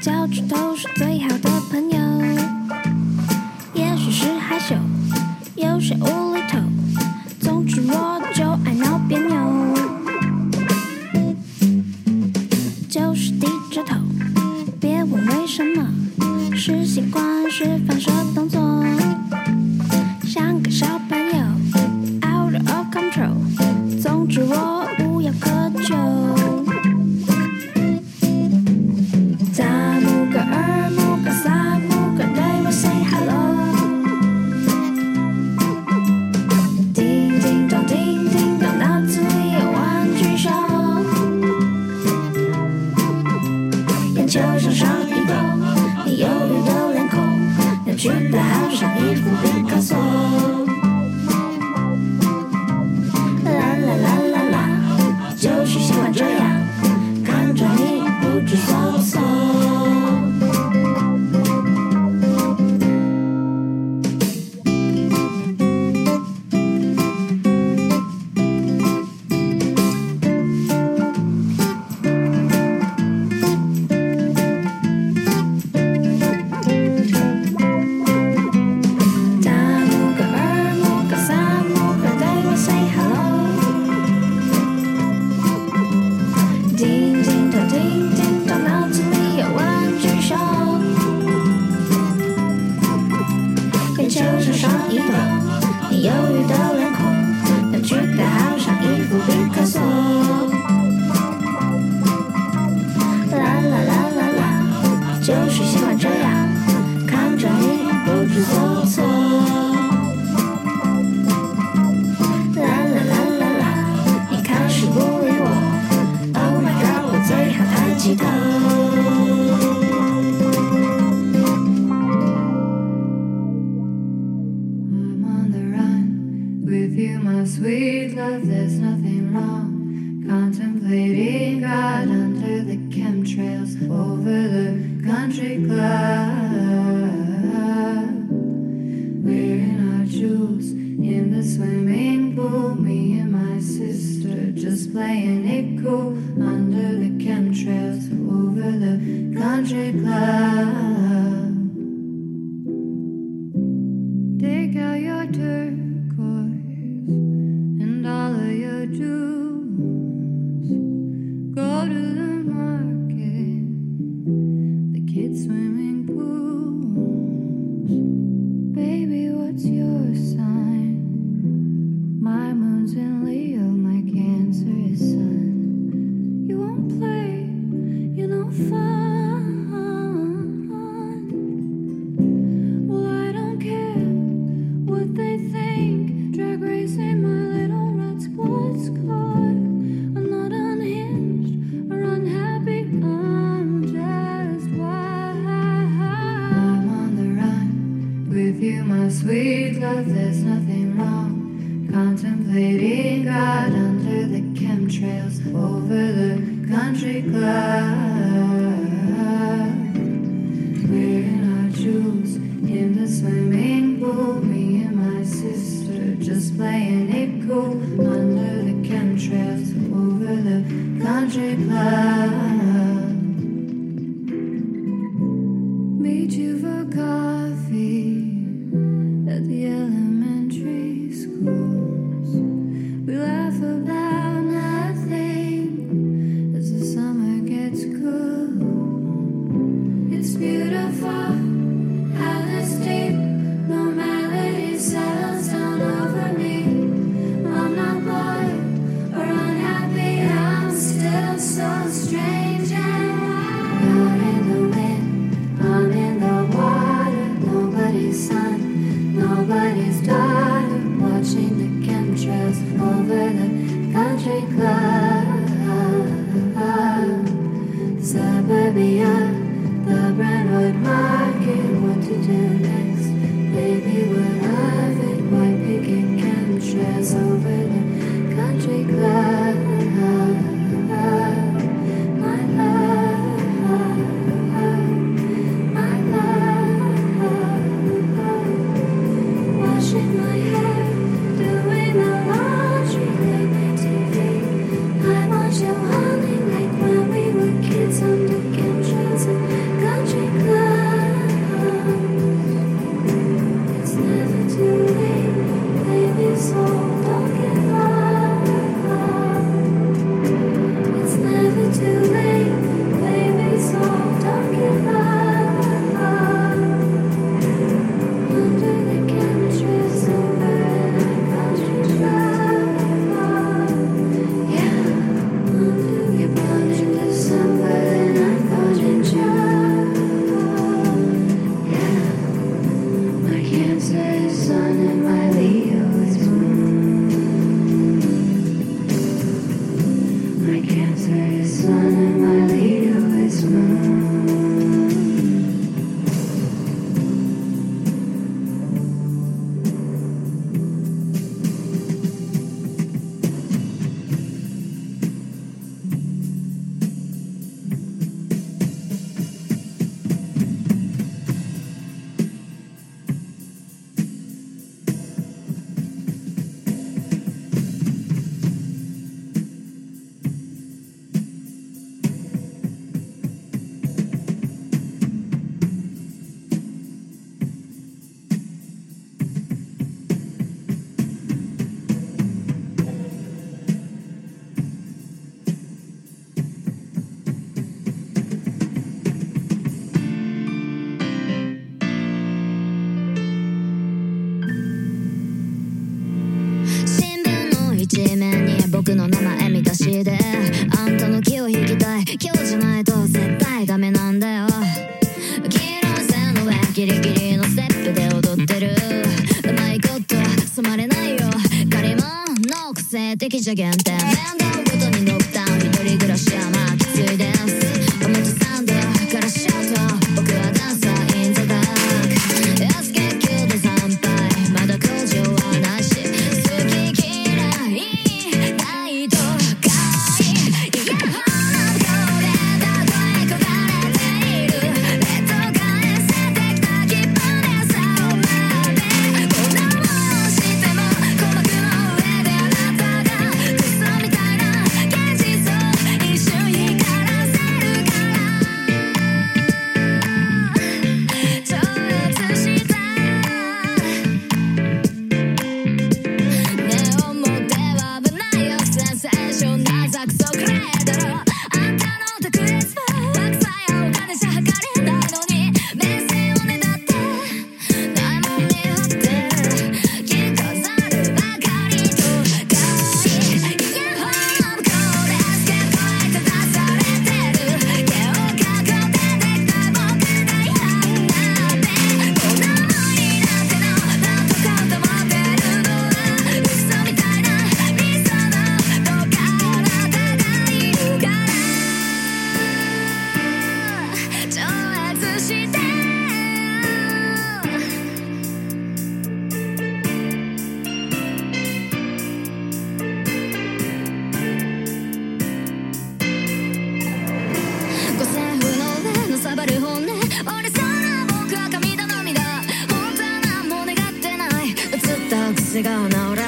交出都是最好的朋友。cloud. 名前見たしであんたの気を引きたい。今日じゃないと絶対ダメなんだよ。黄色い線の上ギリギリのステップで踊ってる。うまいこと染まれないよ。借り物の個性的じゃ限定。 가스가 나오라.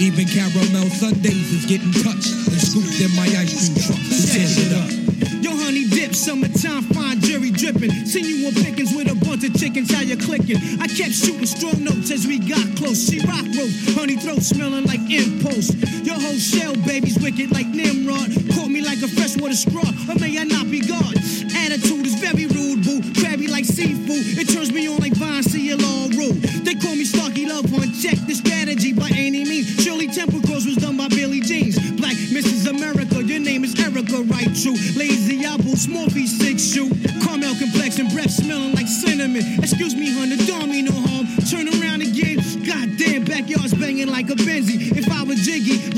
Even caramel Sundays is getting touched and scooped in my ice cream truck. Set it up. Yo, honey dip, summertime, fine jerry dripping. Seen you on pickings with a bunch of chickens, how you clicking? I kept shooting strong notes as we got close. She rock rope, honey throat smelling like impulse. Your whole shell, baby's wicked like Nimrod. Caught me like a freshwater straw. Amazing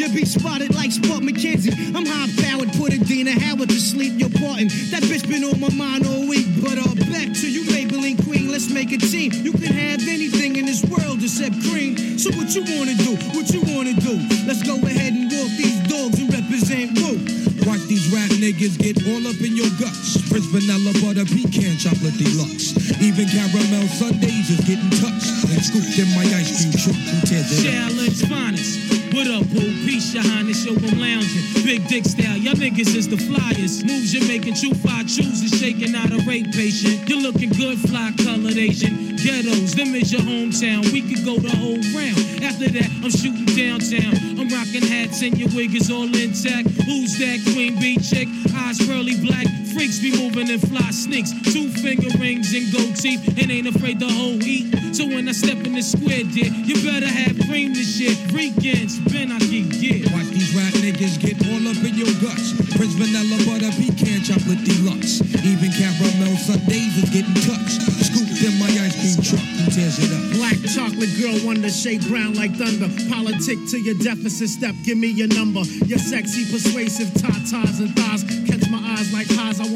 to be spotted like Spuds MacKenzie. I'm high powered, put a Dina Howard to sleep. You're parting. That bitch been on my mind all week. But uh, back to you, Maybelline Queen. Let's make a team. You can have anything in this world except cream. So what you wanna do? What you wanna do? Let's go ahead and walk these dogs and represent woo. Watch these rap niggas get all up in your guts. Fritz vanilla butter pecan chocolate deluxe. Even caramel sundaes is getting touched and scooped in my ice cream truck. Who tears it Challenge finest. What up, boo? Peace, your highness, yo, I'm lounging. Big dick style, y'all niggas is the flyers. Moves you're making, true five chooses, shaking out a rape patient. You're looking good, fly colored Asian. Ghettos, them is your hometown. We could go the whole round. After that, I'm shooting downtown. I'm rocking hats and your wig is all intact. Who's that queen bee chick? Eyes pearly black. Freaks be moving and fly sneaks. Two finger rings and gold teeth and ain't afraid to hold heat. So when I step in the square, dear, you better have cream this shit. Weekends, Ben, I keep get. Watch these rap niggas get all up in your guts. Prince Vanilla Butter Pecan Chocolate Deluxe. Even caramel Sundays is getting touched. Scooped in my ice cream truck. Who tears it up? Black chocolate girl, wonder shade brown like thunder. Politic to your deficit step, give me your number. Your sexy, persuasive tatas and thighs. Catch my eyes like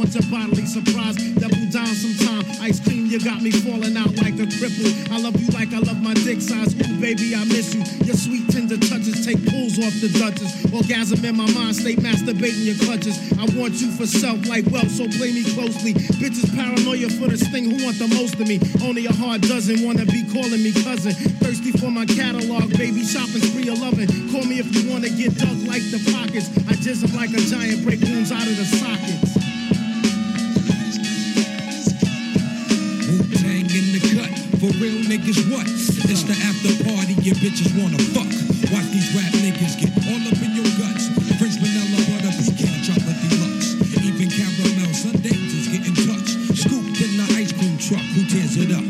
Want your bodily surprise. Double down sometime. Ice cream, you got me falling out like a cripple. I love you like I love my dick size. Ooh, baby, I miss you. Your sweet, tender touches take pulls off the Duchess. Orgasm in my mind, stay masturbating your clutches. I want you for self like wealth, so play me closely. Bitches paranoia for this thing, who want the most of me? Only a hard dozen wanna be calling me cousin. Thirsty for my catalog, baby, shopping spree of loving. Call me if you wanna get dug like the pockets. I jizz like a giant, break wounds out of the sockets. For real niggas, what? It's the after party, your bitches wanna fuck. Watch these rap niggas get all up in your guts. French vanilla butter pecan chocolate deluxe. Even caramel Sundays is getting touched. Scooped in the ice cream truck. Who tears it up?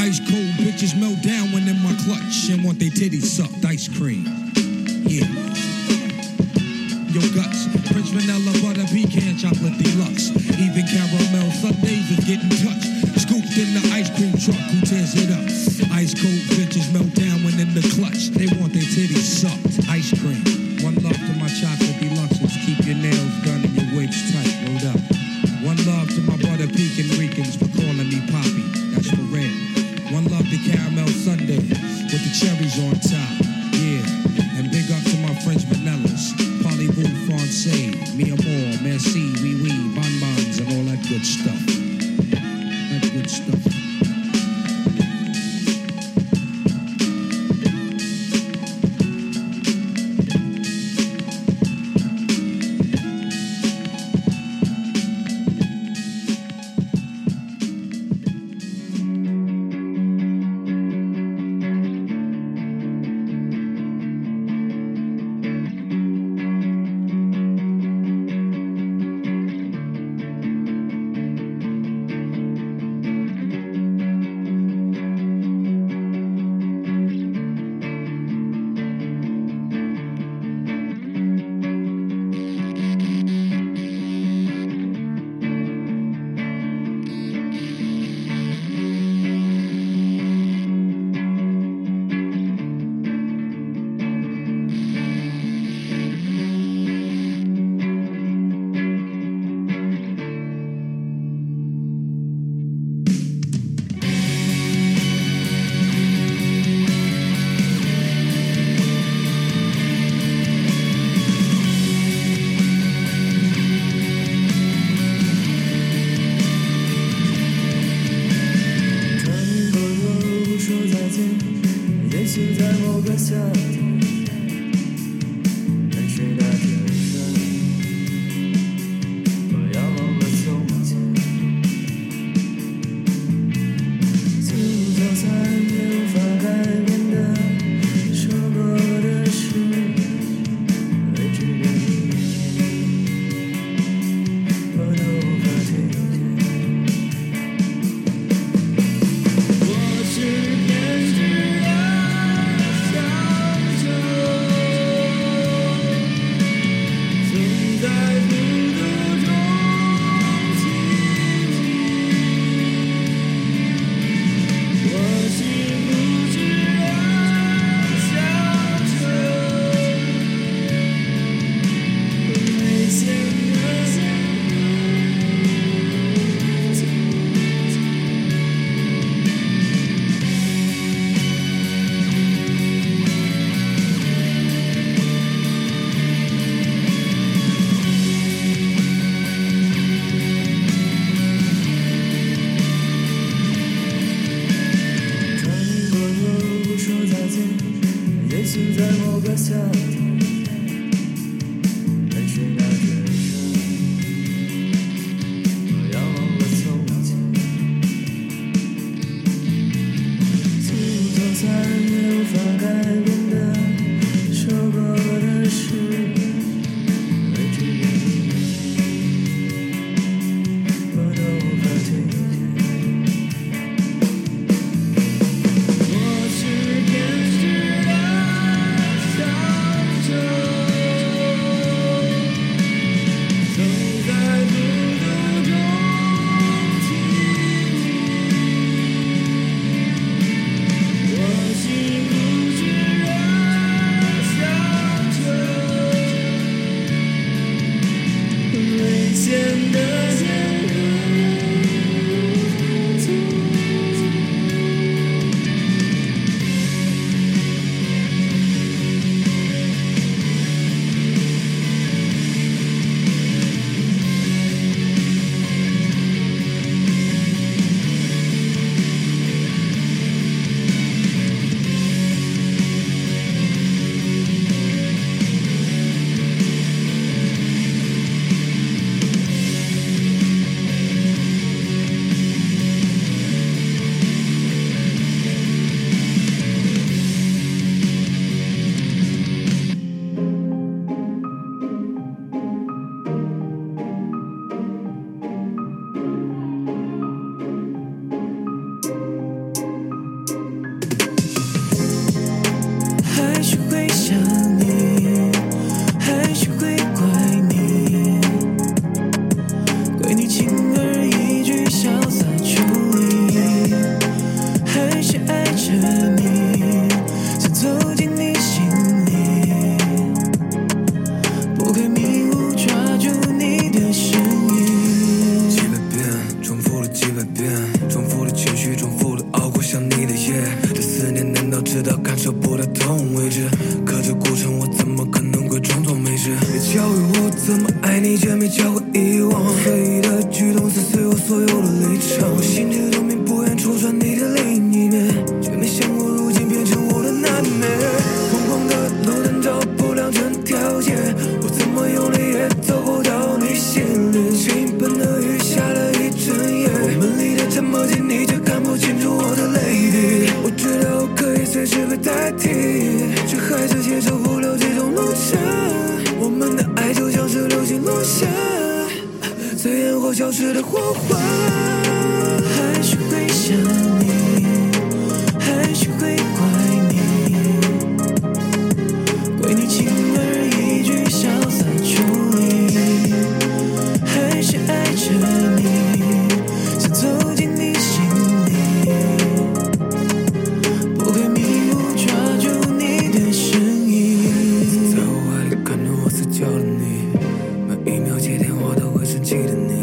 Ice cold bitches melt down when in my clutch and want their titties sucked. Ice cream. Yeah. Your guts, French vanilla butter pecan chocolate deluxe. Even caramel Sundays is getting touched. Scooped in the ice cream truck, who tears it up? Ice cold bitches melt down when in the clutch. They want their titties sucked. Ice cream. One love to my chocolate deluxes. Keep your nails done and your wigs tight. Rolled up. One love to my butter pecan Ricans for calling me Poppy. That's for red. One love to caramel Sunday with the cherries on top. Yeah. And big up to my French vanillas. Parlez-vous français, mi amor, merci, oui oui, bonbons, and all that good stuff. 代替却还是接受不了这种落差，我们的爱就像是流星落下，在烟火消失的火花。我生记得你。